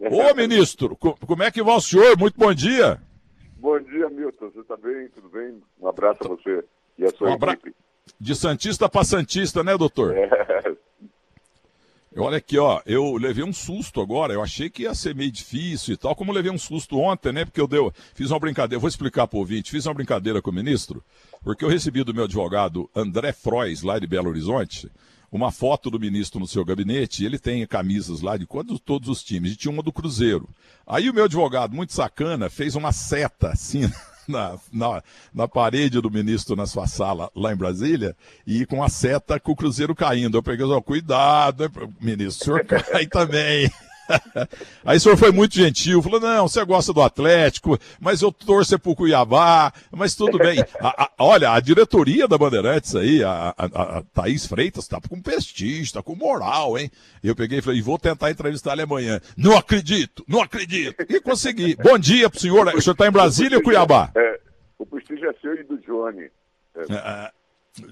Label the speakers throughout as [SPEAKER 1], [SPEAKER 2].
[SPEAKER 1] Ô, ministro, como é que vai o senhor? Muito bom dia.
[SPEAKER 2] Bom dia, Milton. Você está bem? Tudo bem? Um abraço a você e a sua um abra... equipe.
[SPEAKER 1] De Santista para Santista, né, doutor? É. Olha aqui, ó, eu levei um susto agora, eu achei que ia ser meio difícil e tal, como levei um susto ontem, né, porque eu deu, fiz uma brincadeira, vou explicar para o ouvinte, fiz uma brincadeira com o ministro, porque eu recebi do meu advogado André Frois, lá de Belo Horizonte, uma foto do ministro no seu gabinete, ele tem camisas lá de todos os times, e tinha uma do Cruzeiro. Aí o meu advogado, muito sacana, fez uma seta assim na, na, na, parede do ministro na sua sala lá em Brasília e com a seta com o Cruzeiro caindo. Eu peguei, ó, cuidado, ministro, o senhor cai também. Aí o senhor foi muito gentil, falou: não, você gosta do Atlético, mas eu torço pro Cuiabá, mas tudo bem. A, a, olha, a diretoria da Bandeirantes aí, a, a, a Thaís Freitas, tá com prestígio, tá com moral, hein? Eu peguei e falei: vou tentar entrevistar ele amanhã. Não acredito, não acredito. E consegui. Bom dia pro senhor. O senhor tá em Brasília ou Cuiabá?
[SPEAKER 2] É, o prestígio é seu e do Johnny.
[SPEAKER 1] É. É,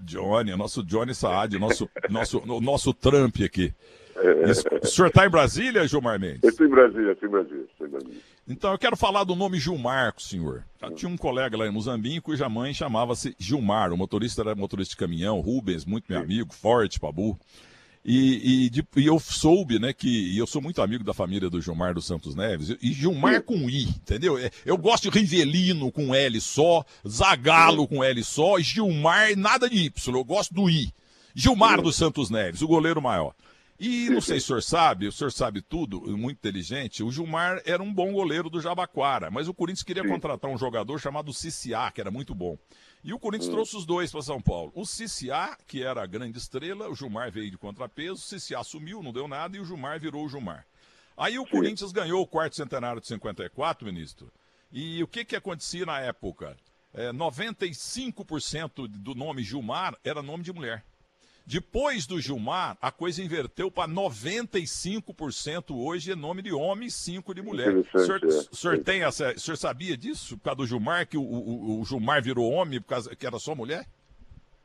[SPEAKER 1] Johnny, nosso Johnny Saad, nosso, nosso, nosso Trump aqui. Isso. O senhor está em Brasília, Gilmar Mendes?
[SPEAKER 2] Eu estou em Brasília, estou em Brasília, estou em Brasília.
[SPEAKER 1] Então, eu quero falar do nome Gilmar senhor. Tinha um colega lá em Mozambique cuja mãe chamava-se Gilmar. O motorista era motorista de caminhão, Rubens, muito meu Sim. amigo, forte, Pabu. E, e, de, e, eu soube, né, que eu sou muito amigo da família do Gilmar dos Santos Neves, e Gilmar com I, entendeu? É, eu gosto de Rivelino com L só, Zagalo com L só, Gilmar nada de Y, eu gosto do I. Gilmar dos Santos Neves, o goleiro maior. E não sei se o senhor sabe, o senhor sabe tudo, muito inteligente, o Gilmar era um bom goleiro do Jabaquara, mas o Corinthians queria Sim. contratar um jogador chamado Ciciá, que era muito bom. E o Corinthians hum. trouxe os dois para São Paulo. O Ciciá, que era a grande estrela, o Gilmar veio de contrapeso, o Ciciá sumiu, não deu nada, e o Gilmar virou o Gilmar. Aí o Sim. Corinthians ganhou o quarto centenário de 54, ministro. E o que, que acontecia na época? É, 95% do nome Gilmar era nome de mulher. Depois do Gilmar, a coisa inverteu para 95% hoje em nome de homem e 5% de mulher. O senhor, é. o senhor, tem essa, o senhor sabia disso? Por causa do Gilmar, que o, o, o Gilmar virou homem por causa que era só mulher?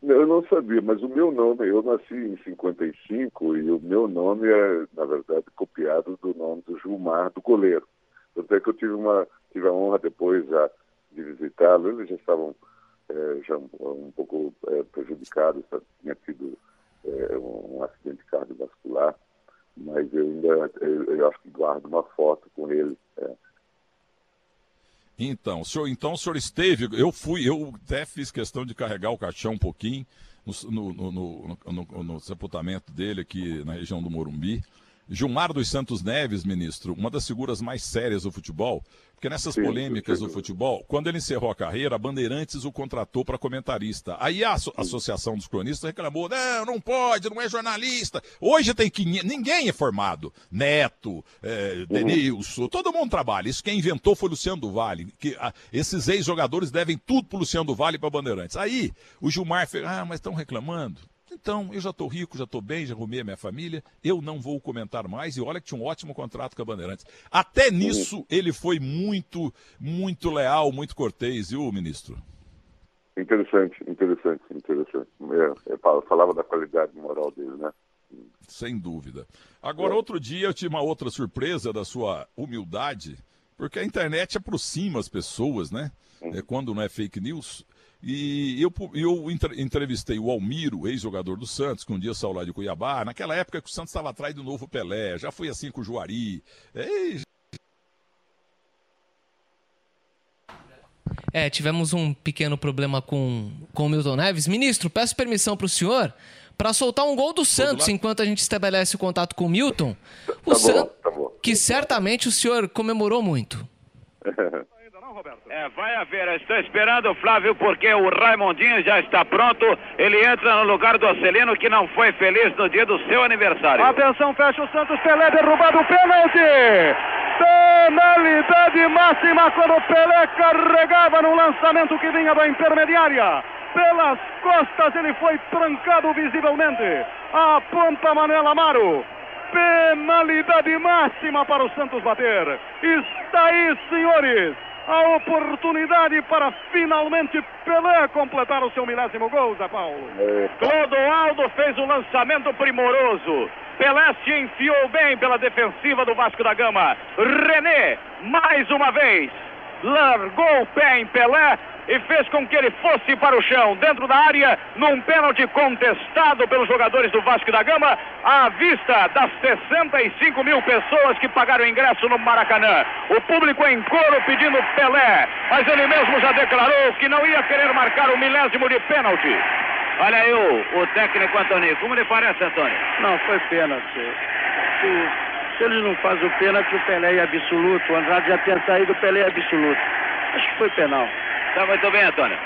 [SPEAKER 2] Eu não sabia, mas o meu nome, eu nasci em 55 e o meu nome é, na verdade, copiado do nome do Gilmar, do goleiro. Tanto é que eu tive, uma, tive a honra depois já de visitá-lo, eles já estavam é, já um, um pouco é, prejudicados, tinha tido é, um acidente cardiovascular, mas eu ainda eu, eu, acho que guardo uma foto com ele. É.
[SPEAKER 1] Então, o senhor, então o senhor esteve, eu fui, eu até fiz questão de carregar o caixão um pouquinho no, no, no, no sepultamento dele aqui na região do Morumbi. Gilmar dos Santos Neves, ministro, uma das figuras mais sérias do futebol, porque nessas sim, polêmicas do futebol, quando ele encerrou a carreira, a Bandeirantes o contratou para comentarista. Aí a Associação dos Cronistas reclamou: não, não pode, não é jornalista. Hoje tem que. Ninguém é formado. Neto, é, Denilson, uhum. todo mundo trabalha. Isso quem inventou foi Luciano do Vale. Que, a, esses ex-jogadores devem tudo para Luciano do Vale e para Bandeirantes. Aí o Gilmar fez: ah, mas estão reclamando. Então, eu já estou rico, já estou bem, já arrumei a minha família, eu não vou comentar mais. E olha que tinha um ótimo contrato com a Bandeirantes. Até nisso ele foi muito, muito leal, muito cortês, viu, ministro?
[SPEAKER 2] Interessante, interessante, interessante. É, é, falava da qualidade moral dele, né?
[SPEAKER 1] Sem dúvida. Agora, é. outro dia eu tive uma outra surpresa da sua humildade, porque a internet aproxima as pessoas, né? Uhum. É, quando não é fake news. E eu, eu entrevistei o Almiro, ex-jogador do Santos, que um dia saiu lá de Cuiabá, naquela época que o Santos estava atrás do novo Pelé, já foi assim com o Juari.
[SPEAKER 3] É, tivemos um pequeno problema com, com o Milton Neves. Ministro, peço permissão para o senhor para soltar um gol do Santos enquanto a gente estabelece o contato com o Milton. O tá bom, tá bom. Que certamente o senhor comemorou muito.
[SPEAKER 4] É, vai haver, estou esperando o Flávio porque o Raimondinho já está pronto. Ele entra no lugar do Acelino que não foi feliz no dia do seu aniversário.
[SPEAKER 5] Atenção, fecha o Santos, Pelé derrubado o pênalti. Penalidade máxima quando o Pelé carregava no lançamento que vinha da intermediária. Pelas costas ele foi trancado visivelmente. Aponta Manuel Amaro. Penalidade máxima para o Santos bater. Está aí, senhores a oportunidade para finalmente Pelé completar o seu milésimo gol, Zé Paulo.
[SPEAKER 4] Clodoaldo fez um lançamento primoroso.
[SPEAKER 5] Pelé se enfiou bem pela defensiva do Vasco da Gama. René, mais uma vez, largou o pé em Pelé e fez com que ele fosse para o chão, dentro da área, num pênalti contestado pelos jogadores do Vasco da Gama, à vista das 65 mil pessoas que pagaram ingresso no Maracanã. O público em coro pedindo Pelé, mas ele mesmo já declarou que não ia querer marcar o milésimo de pênalti.
[SPEAKER 4] Olha aí o, o técnico Antônio, como lhe parece, Antônio?
[SPEAKER 6] Não, foi pênalti. Se, se ele não faz o pênalti, o Pelé é absoluto. O Andrade já tinha saído, o Pelé é absoluto. Acho que foi penal.
[SPEAKER 4] Tá muito bem, Antônio.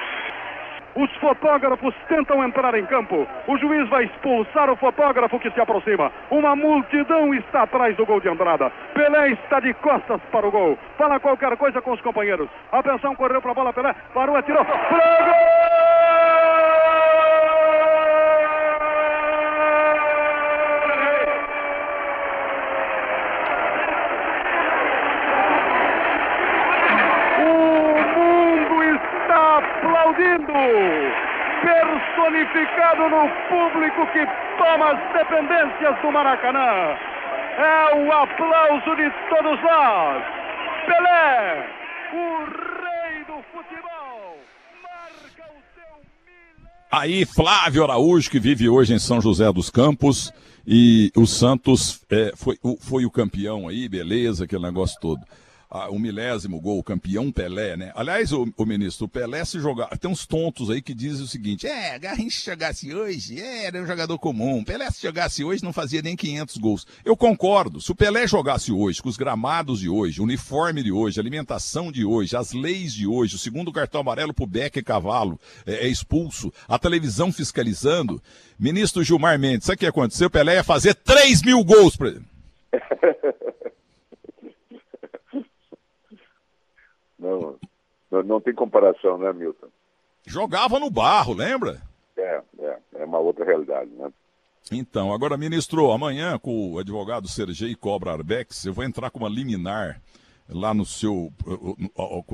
[SPEAKER 5] Os fotógrafos tentam entrar em campo. O juiz vai expulsar o fotógrafo que se aproxima. Uma multidão está atrás do gol de entrada. Pelé está de costas para o gol. Fala qualquer coisa com os companheiros. Atenção, correu para a bola, Pelé. Parou, atirou. Pro gol! Personificado no público que toma as dependências do Maracanã. É o aplauso de todos nós. Pelé, o rei do futebol, marca o seu
[SPEAKER 1] Aí, Flávio Araújo, que vive hoje em São José dos Campos, e o Santos é, foi, foi o campeão aí, beleza, aquele negócio todo o milésimo gol, campeão Pelé, né? Aliás, o, o, ministro, o Pelé se jogar. Tem uns tontos aí que dizem o seguinte: é, Garrincha chegasse hoje, é, era um jogador comum. Pelé se jogasse hoje não fazia nem 500 gols. Eu concordo. Se o Pelé jogasse hoje, com os gramados de hoje, o uniforme de hoje, a alimentação de hoje, as leis de hoje, o segundo cartão amarelo pro Beck e Cavalo é, é expulso, a televisão fiscalizando, ministro Gilmar Mendes, sabe o que aconteceu? O Pelé ia fazer 3 mil gols pra ele.
[SPEAKER 2] Não, não, não tem comparação, né, Milton?
[SPEAKER 1] Jogava no barro, lembra?
[SPEAKER 2] É, é, é uma outra realidade, né?
[SPEAKER 1] Então, agora, ministro, amanhã com o advogado Sergei Cobra Arbex, eu vou entrar com uma liminar lá no seu,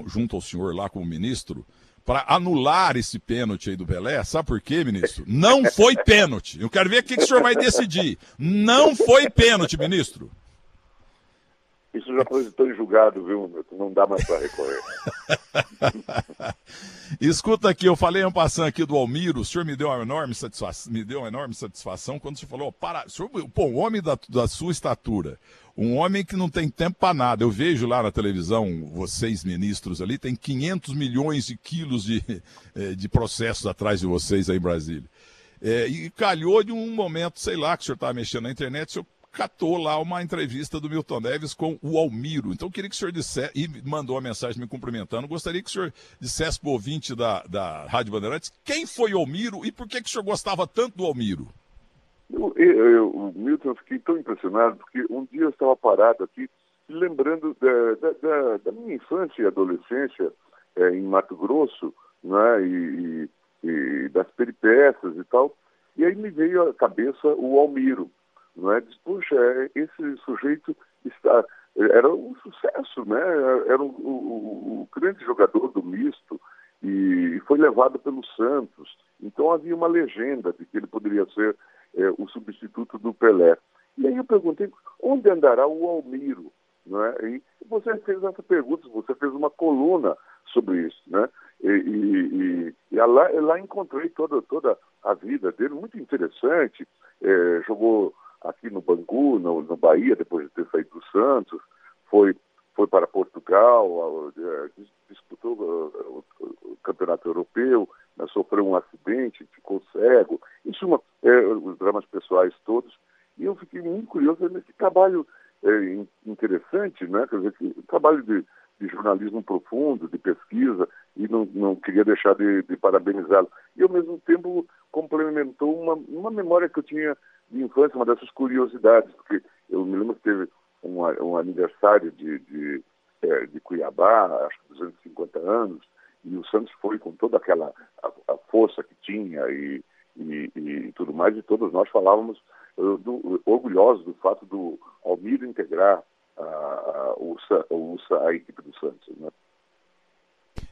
[SPEAKER 1] junto ao senhor lá como ministro, para anular esse pênalti aí do Pelé. Sabe por quê, ministro? Não foi pênalti. Eu quero ver o que, que o senhor vai decidir. Não foi pênalti, ministro.
[SPEAKER 2] Isso já transitou em julgado, viu? Não dá mais para recorrer.
[SPEAKER 1] Escuta aqui, eu falei um passando aqui do Almiro, o senhor me deu uma enorme satisfação, me deu uma enorme satisfação quando o senhor falou, para, o senhor, pô, um homem da, da sua estatura, um homem que não tem tempo para nada. Eu vejo lá na televisão, vocês ministros ali, tem 500 milhões de quilos de, eh, de processos atrás de vocês aí em Brasília. É, e calhou de um momento, sei lá, que o senhor estava mexendo na internet, o senhor catou lá uma entrevista do Milton Neves com o Almiro. Então, eu queria que o senhor dissesse, e mandou uma mensagem me cumprimentando, gostaria que o senhor dissesse para o ouvinte da, da Rádio Bandeirantes quem foi o Almiro e por que, que o senhor gostava tanto do Almiro?
[SPEAKER 2] Eu, eu, o Milton, eu fiquei tão impressionado, porque um dia eu estava parado aqui, lembrando da, da, da minha infância e adolescência é, em Mato Grosso, né, e, e das peripécias e tal, e aí me veio à cabeça o Almiro não é? Diz, puxa, é, esse sujeito está era um sucesso, né? Era o, o, o, grande jogador do misto e foi levado pelo Santos. Então havia uma legenda de que ele poderia ser é, o substituto do Pelé. E aí eu perguntei onde andará o Almiro, não é? E você fez essa pergunta, você fez uma coluna sobre isso, né? E, e, e, e lá, lá encontrei toda toda a vida dele muito interessante. É, jogou aqui no Bangu, no, no Bahia, depois de ter saído do Santos, foi, foi para Portugal, é, disputou o, o campeonato europeu, né, sofreu um acidente, ficou cego, em suma, é, os dramas pessoais todos. E eu fiquei muito curioso nesse trabalho é, interessante, né? Quer dizer, trabalho de, de, jornalismo profundo, de pesquisa, e não, não queria deixar de, de parabenizá-lo. E, ao mesmo tempo, complementou uma, uma memória que eu tinha de infância, uma dessas curiosidades, porque eu me lembro que teve um, um aniversário de, de, é, de, Cuiabá, acho que 250 anos, e o Santos foi com toda aquela a, a força que tinha e, e, e, tudo mais, e todos nós falávamos uh, do, orgulhosos do fato do Almiro integrar a, a, a, a equipe do Santos. Né?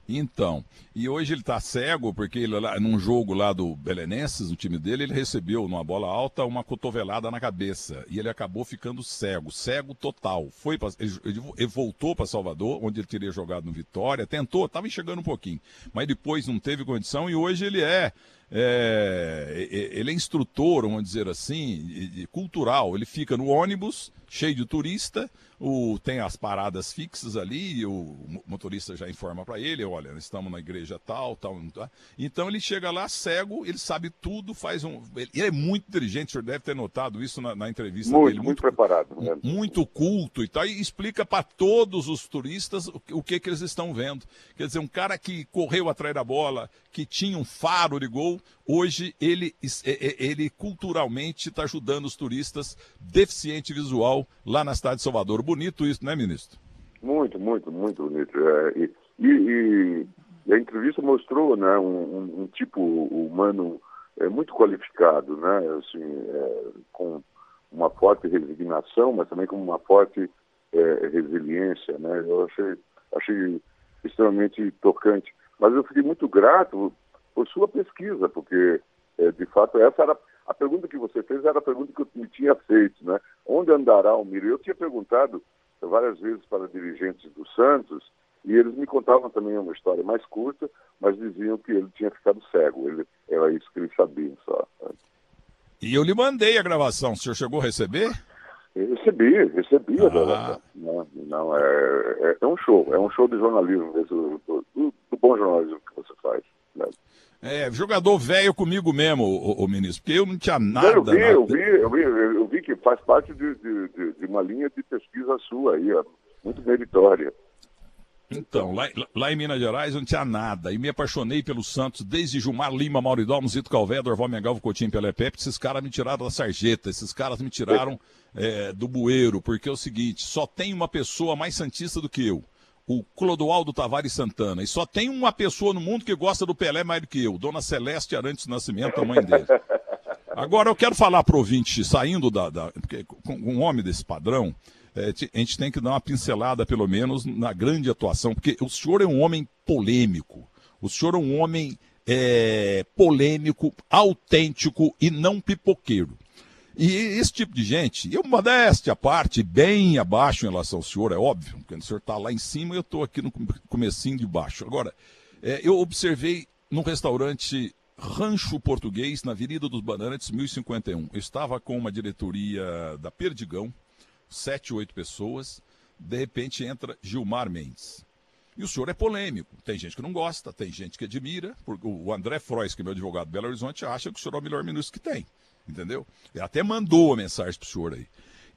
[SPEAKER 1] Então, e hoje ele está cego, porque ele, lá, num jogo lá do Belenenses, no time dele, ele recebeu, numa bola alta, uma cotovelada na cabeça. E ele acabou ficando cego, cego total. Foi pra, ele, ele, voltou para Salvador, onde ele teria jogado no Vitória, tentou, estava enxergando um pouquinho, mas depois não teve condição e hoje ele é é, ele é instrutor, vamos dizer assim, cultural. Ele fica no ônibus, cheio de turista, o, tem as paradas fixas ali, o motorista já informa para ele, olha, estamos na igreja tal, tal, tal. Então ele chega lá cego, ele sabe tudo, faz um. Ele é muito inteligente, o senhor deve ter notado isso na, na entrevista
[SPEAKER 2] muito,
[SPEAKER 1] dele.
[SPEAKER 2] Muito, muito preparado.
[SPEAKER 1] Né? Muito culto e tal, e explica para todos os turistas o, o que, que eles estão vendo. Quer dizer, um cara que correu atrás da bola, que tinha um faro de gol, hoje ele, ele culturalmente está ajudando os turistas deficiente visual lá na cidade de Salvador. Bonito isso, né, ministro?
[SPEAKER 2] Muito, muito, muito bonito. É, e, e, e, a entrevista mostrou né, um, um tipo humano é, muito qualificado, né, assim, é, com uma forte resignação, mas também com uma forte é, resiliência. Né? Eu achei, achei extremamente tocante. Mas eu fiquei muito grato por sua pesquisa, porque, é, de fato, essa era a pergunta que você fez era a pergunta que eu me tinha feito, né? Onde andará o Miro? Eu tinha perguntado várias vezes para dirigentes do Santos e eles me contavam também uma história mais curta, mas diziam que ele tinha ficado cego. Ele, era isso que eles sabiam só. Né?
[SPEAKER 1] E eu lhe mandei a gravação. O senhor chegou a receber?
[SPEAKER 2] Eu recebi, recebi ah. a gravação. Não, não é, é, é, um show, é um show de jornalismo, do, do, do bom jornalismo que você faz. Né?
[SPEAKER 1] É, jogador velho comigo mesmo, o, o, ministro, porque eu não tinha nada.
[SPEAKER 2] Eu vi,
[SPEAKER 1] nada.
[SPEAKER 2] eu vi, eu vi, eu vi que faz parte de, de, de, uma linha de pesquisa sua aí, ó, muito meritória.
[SPEAKER 1] Então, lá, lá, em Minas Gerais eu não tinha nada. E me apaixonei pelo Santos desde Gilmar Lima, Mauridó, Zito Calvé, Dorval Mengalvo, Coutinho, Pepe. Esses caras me tiraram da sarjeta, esses caras me tiraram é, do bueiro, porque é o seguinte, só tem uma pessoa mais santista do que eu o Clodoaldo Tavares Santana. E só tem uma pessoa no mundo que gosta do Pelé mais do que eu, Dona Celeste Arantes Nascimento, a mãe dele. Agora eu quero falar para o ouvinte, saindo da. da um homem desse padrão, é, a gente tem que dar uma pincelada, pelo menos, na grande atuação, porque o senhor é um homem polêmico. O senhor é um homem é, polêmico, autêntico e não pipoqueiro. E esse tipo de gente, eu modéstia à parte, bem abaixo em relação ao senhor, é óbvio, porque o senhor está lá em cima e eu estou aqui no comecinho de baixo. Agora, é, eu observei num restaurante Rancho Português, na Avenida dos Bananetes, 1051. Eu estava com uma diretoria da Perdigão, sete, oito pessoas, de repente entra Gilmar Mendes. E o senhor é polêmico. Tem gente que não gosta, tem gente que admira. O André Frois, que é meu advogado de Belo Horizonte, acha que o senhor é o melhor ministro que tem entendeu? Ele até mandou a mensagem para o senhor aí.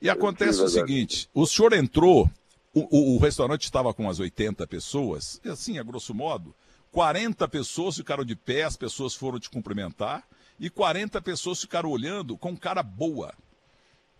[SPEAKER 1] E acontece o seguinte: o senhor entrou, o, o, o, restaurante estava com umas 80 pessoas, e assim, a grosso modo, 40 pessoas ficaram de pé, as pessoas foram te cumprimentar, e 40 pessoas ficaram olhando com cara boa.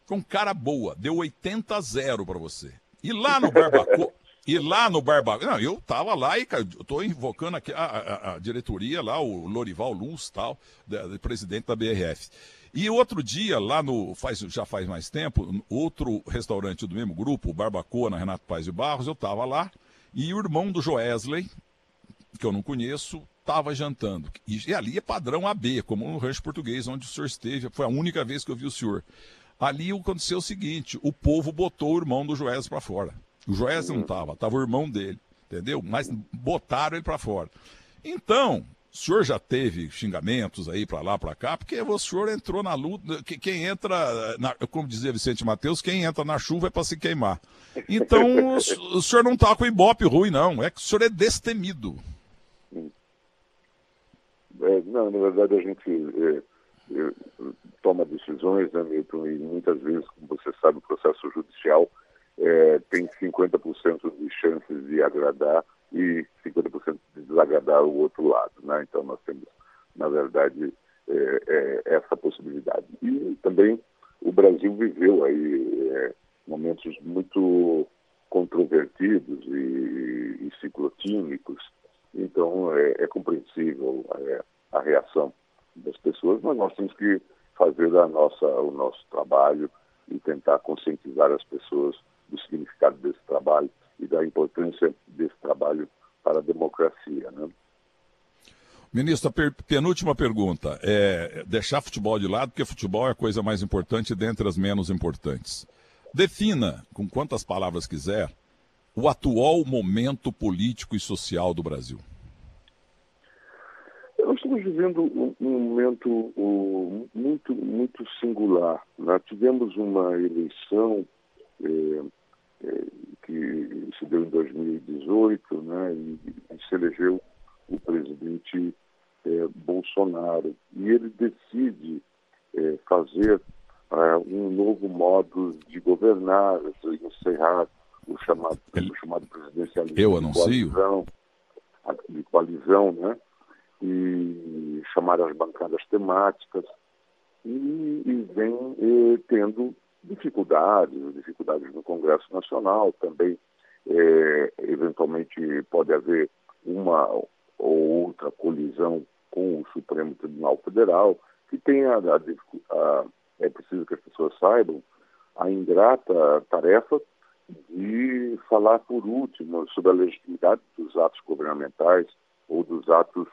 [SPEAKER 1] Com cara boa. Deu 80 a 0 para você. E lá no Barbacoa. E lá no Barbacoa. Não, eu tava lá e eu tô invocando aqui a, a, a, diretoria lá, o Lorival Luz, tal, da, da, presidente da BRF. E outro dia, lá no. Faz, já faz mais tempo, outro restaurante do mesmo grupo, o Barbacoa, na Renato Paz de Barros, eu estava lá, e o irmão do Joesley, que eu não conheço, estava jantando. E, e, ali é padrão AB, como no rancho português, onde o senhor esteve. Foi a única vez que eu vi o senhor. Ali aconteceu o seguinte: o povo botou o irmão do Joesley para fora. O Joesley não estava, estava o irmão dele, entendeu? Mas botaram ele para fora. Então, o senhor já teve xingamentos aí para lá, para cá, porque o senhor entrou na luta. Quem entra, na, como dizia Vicente Mateus, quem entra na chuva é para se queimar. Então, o, senhor não está com ibope ruim, não. É que o senhor é destemido.
[SPEAKER 2] É, não, na verdade, a gente é, é, toma decisões, né, Milton, e muitas vezes, como você sabe, o processo judicial é, tem 50% de chances de agradar e 50% de desagradar o outro lado. Né? Então, nós temos, na verdade, é, é, essa possibilidade. E também o Brasil viveu aí é, momentos muito controvertidos e, e ciclotímicos, então é, é compreensível é, a reação das pessoas, mas nós temos que fazer a nossa, o nosso trabalho e tentar conscientizar as pessoas do significado desse trabalho e da importância desse trabalho para a democracia. Né?
[SPEAKER 1] Ministro, a penúltima pergunta é deixar futebol de lado, porque futebol é a coisa mais importante dentre as menos importantes. Defina, com quantas palavras quiser, o atual momento político e social do Brasil.
[SPEAKER 2] Nós estamos vivendo um, momento muito, muito singular. Nós tivemos uma eleição é, que se deu em 2018, né, e, e se elegeu o presidente é, Bolsonaro. E ele decide é, fazer é, um novo modo de governar, encerrar o chamado, o chamado presidencialismo
[SPEAKER 1] Eu anuncio.
[SPEAKER 2] de coalizão, de coalizão né? e chamar as bancadas temáticas, e, e vem eh, tendo dificuldades, dificuldades no Congresso Nacional, também eh, eventualmente pode haver uma ou outra colisão com o Supremo Tribunal Federal, que tem a, a, a é preciso que as pessoas saibam, a ingrata tarefa de falar por último sobre a legitimidade dos atos governamentais ou dos atos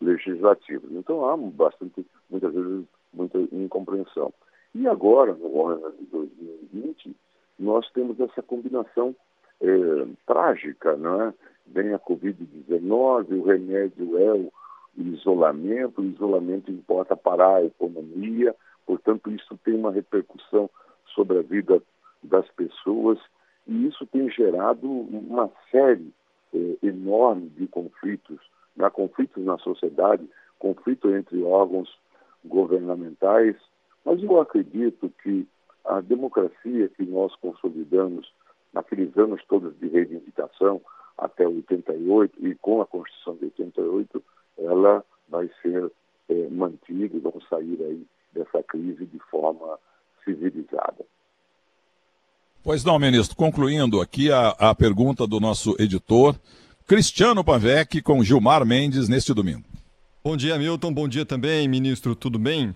[SPEAKER 2] legislativos. Então há bastante, muitas vezes, muita incompreensão. E agora, no ano de 2020, nós temos essa combinação é, trágica, é? Vem a Covid-19, o remédio é o isolamento, o isolamento importa parar a economia, portanto, isso tem uma repercussão sobre a vida das pessoas e isso tem gerado uma série eh, enorme de conflitos, né? conflitos na sociedade, conflito entre órgãos governamentais, mas eu acredito que a democracia que nós consolidamos naqueles anos todos de reivindicação até 88 e com a Constituição de 88, ela vai ser é, mantida e vamos sair aí dessa crise de forma civilizada.
[SPEAKER 1] Pois não, ministro. Concluindo aqui a, a pergunta do nosso editor, Cristiano Pavec com Gilmar Mendes neste domingo.
[SPEAKER 7] Bom dia, Milton. Bom dia também, ministro. Tudo bem?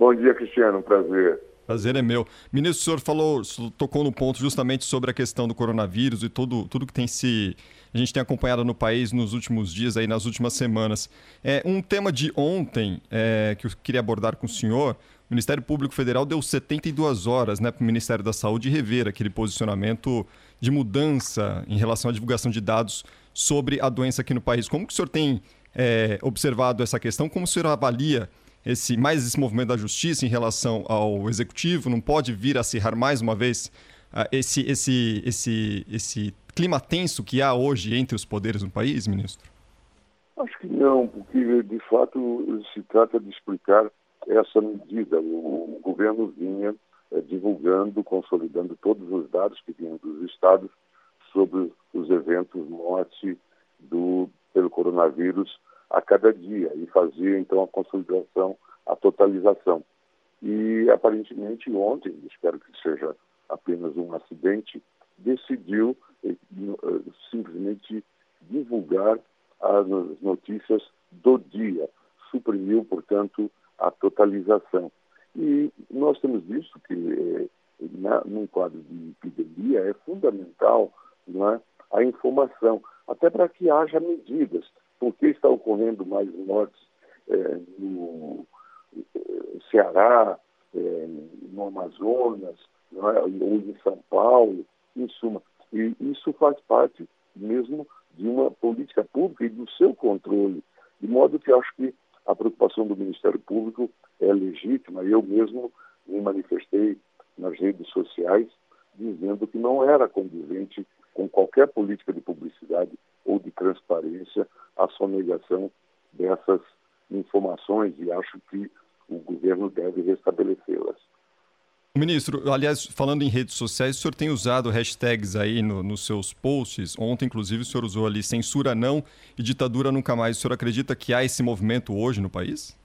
[SPEAKER 2] Bom dia, Cristiano. Prazer.
[SPEAKER 7] Prazer é meu. Ministro, o senhor falou, tocou no ponto justamente sobre a questão do coronavírus e tudo, tudo que tem se a gente tem acompanhado no país nos últimos dias, aí nas últimas semanas. É um tema de ontem é, que eu queria abordar com o senhor. O Ministério Público Federal deu 72 horas né, para o Ministério da Saúde rever aquele posicionamento de mudança em relação à divulgação de dados sobre a doença aqui no país. Como que o senhor tem é, observado essa questão? Como o senhor avalia esse mais esse movimento da justiça em relação ao executivo? Não pode vir acirrar mais uma vez uh, esse, esse, esse, esse clima tenso que há hoje entre os poderes no país, ministro?
[SPEAKER 2] Acho que não, porque de fato se trata de explicar essa medida. O, o governo vinha é, divulgando, consolidando todos os dados que vinham dos estados sobre os eventos morte do, pelo coronavírus a cada dia e fazia então a consolidação, a totalização. E aparentemente ontem, espero que seja apenas um acidente, decidiu eh, eh, simplesmente divulgar as notícias do dia, suprimiu, portanto, a totalização. E nós temos visto que, eh, na, num quadro de epidemia, é fundamental não é, a informação, até para que haja medidas. Por que está ocorrendo mais mortes é, no Ceará, é, no Amazonas, é, ou em São Paulo, em suma. E isso faz parte mesmo de uma política pública e do seu controle. De modo que acho que a preocupação do Ministério Público é legítima. Eu mesmo me manifestei nas redes sociais dizendo que não era condizente com qualquer política de publicidade ou de transparência a sonegação dessas informações e acho que o governo deve restabelecê-las.
[SPEAKER 7] Ministro, aliás, falando em redes sociais, o senhor tem usado hashtags aí no, nos seus posts. Ontem, inclusive, o senhor usou ali censura não e ditadura nunca mais. O senhor acredita que há esse movimento hoje no país?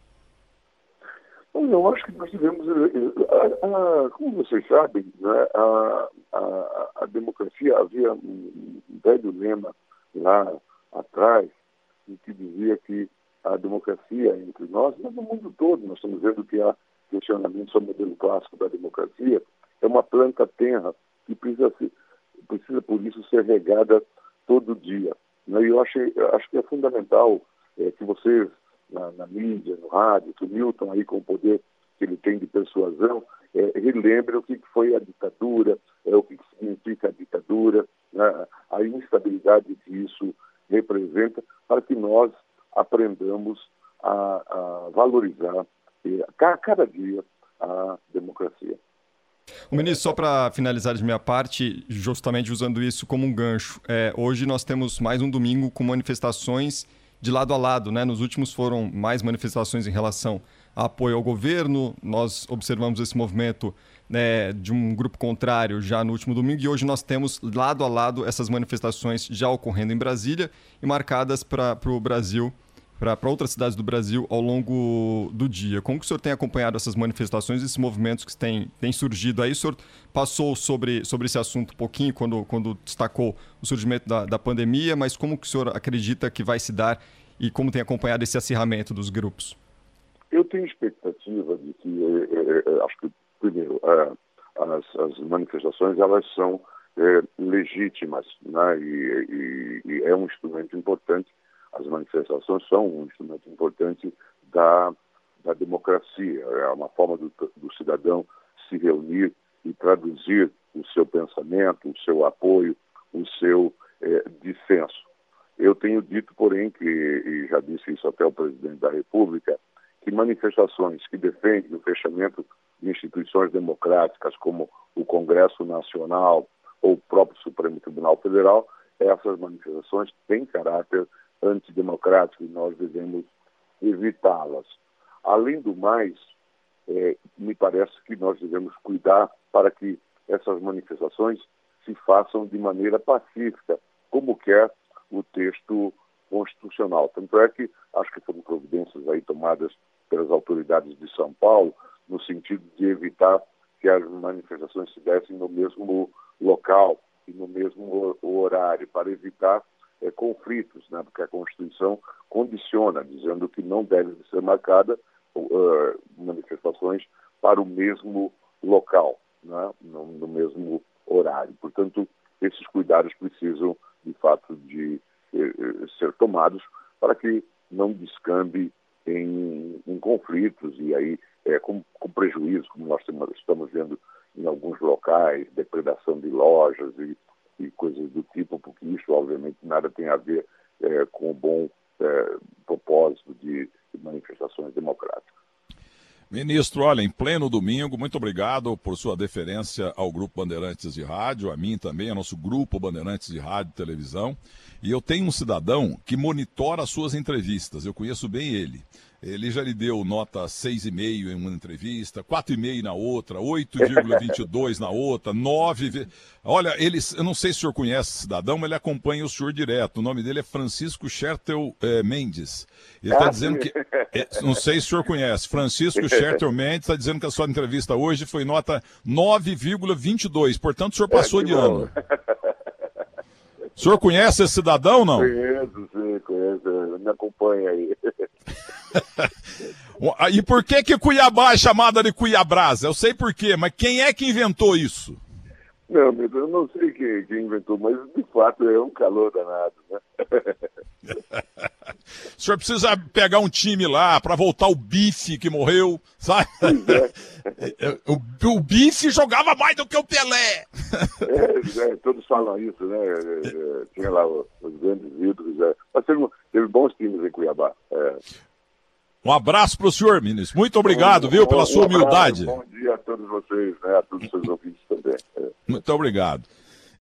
[SPEAKER 2] Eu acho que nós tivemos, a, a, como vocês sabem, né, a, a, democracia havia um velho lema lá atrás, em que dizia que a democracia entre nós, mas no mundo todo, nós estamos vendo que há questionamento sobre o modelo clássico da democracia, é uma planta tenra que precisa, precisa por isso ser regada todo dia. Né? E eu, eu acho que é fundamental é, que vocês, na, na, mídia, no rádio, que o Milton aí com o poder que ele tem de persuasão, é, relembre o que foi a ditadura, é, o que significa a ditadura, né? a instabilidade que isso representa, para que nós aprendamos a, a valorizar a cada dia a democracia.
[SPEAKER 7] O ministro, só para finalizar de minha parte, justamente usando isso como um gancho, é, hoje nós temos mais um domingo com manifestações de lado a lado, né? Nos últimos foram mais manifestações em relação a apoio ao governo, nós observamos esse movimento né, de um grupo contrário já no último domingo e hoje nós temos lado a lado essas manifestações já ocorrendo em Brasília e marcadas para o Brasil para outras cidades do Brasil ao longo do dia. Como que o senhor tem acompanhado essas manifestações, esses movimentos que têm, têm surgido aí? O senhor passou sobre, sobre esse assunto um pouquinho quando, quando destacou o surgimento da, da pandemia, mas como que o senhor acredita que vai se dar e como tem acompanhado esse acirramento dos grupos?
[SPEAKER 2] Eu tenho expectativa de que, é, é, acho que, primeiro, é, as, as, manifestações elas são legítimas né? E, e, e é um instrumento importante as manifestações são um instrumento importante da, da democracia. É uma forma do, do cidadão se reunir e traduzir o seu pensamento, o seu apoio, o seu é, dissenso. Eu tenho dito, porém, que, e já disse isso até o presidente da República, que manifestações que defendem o fechamento instituições democráticas como o Congresso Nacional ou o próprio Supremo Tribunal Federal, essas manifestações têm caráter antidemocrático e nós devemos evitá-las. Além do mais, é, me parece que nós devemos cuidar para que essas manifestações se façam de maneira pacífica, como quer o texto constitucional. Tanto é que acho que foram providências aí tomadas pelas autoridades de São Paulo no sentido de evitar que as manifestações se dessem no mesmo local e no mesmo horário, para evitar é, conflitos, né? porque a Constituição condiciona, dizendo que não devem ser marcadas uh, manifestações para o mesmo local, né? no, no, mesmo horário. Portanto, esses cuidados precisam, de fato, de eh, eh, ser tomados para que não descambe em, em conflitos e aí é, com, com prejuízo, como nós estamos vendo em alguns locais, depredação de lojas e e coisas do tipo, porque isso, obviamente, nada tem a ver é, com o bom é, propósito de, de manifestações democráticas.
[SPEAKER 1] Ministro, olha, em pleno domingo, muito obrigado por sua deferência ao Grupo Bandeirantes de Rádio, a mim também, ao nosso Grupo Bandeirantes de Rádio e Televisão. E eu tenho um cidadão que monitora as suas entrevistas, eu conheço bem ele. Ele já lhe deu nota 6,5 em uma entrevista, 4,5 na outra, 8,22 na outra, 9. Olha, ele, eu não sei se o senhor conhece esse cidadão, mas ele acompanha o senhor direto. O nome dele é Francisco Schertel eh, Mendes. Ele está ah, dizendo que. É, não sei se o senhor conhece. Francisco Schertel Mendes está dizendo que a sua entrevista hoje foi nota 9,22. Portanto, o senhor passou de ano. O senhor conhece esse cidadão, não?
[SPEAKER 2] Conheço, sim, conheço. Me acompanha aí.
[SPEAKER 1] e por que que Cuiabá é chamada de Cuiabrasa? Eu sei por quê, mas quem é que inventou isso?
[SPEAKER 2] Não, eu não sei quem, quem inventou, mas de fato é um calor danado, né?
[SPEAKER 1] o senhor precisa pegar um time lá para voltar o bife que morreu, sabe? É. o, o bife jogava mais do que o Pelé.
[SPEAKER 2] é, é, todos falam isso, né? É, é, tinha lá os, grandes ídolos. É. Mas teve, teve, bons times em Cuiabá.
[SPEAKER 1] Um abraço para o senhor, ministro. Muito obrigado, um, viu, pela um, sua humildade.
[SPEAKER 2] bom dia a todos vocês, né? A todos os seus ouvintes também.
[SPEAKER 1] Muito obrigado.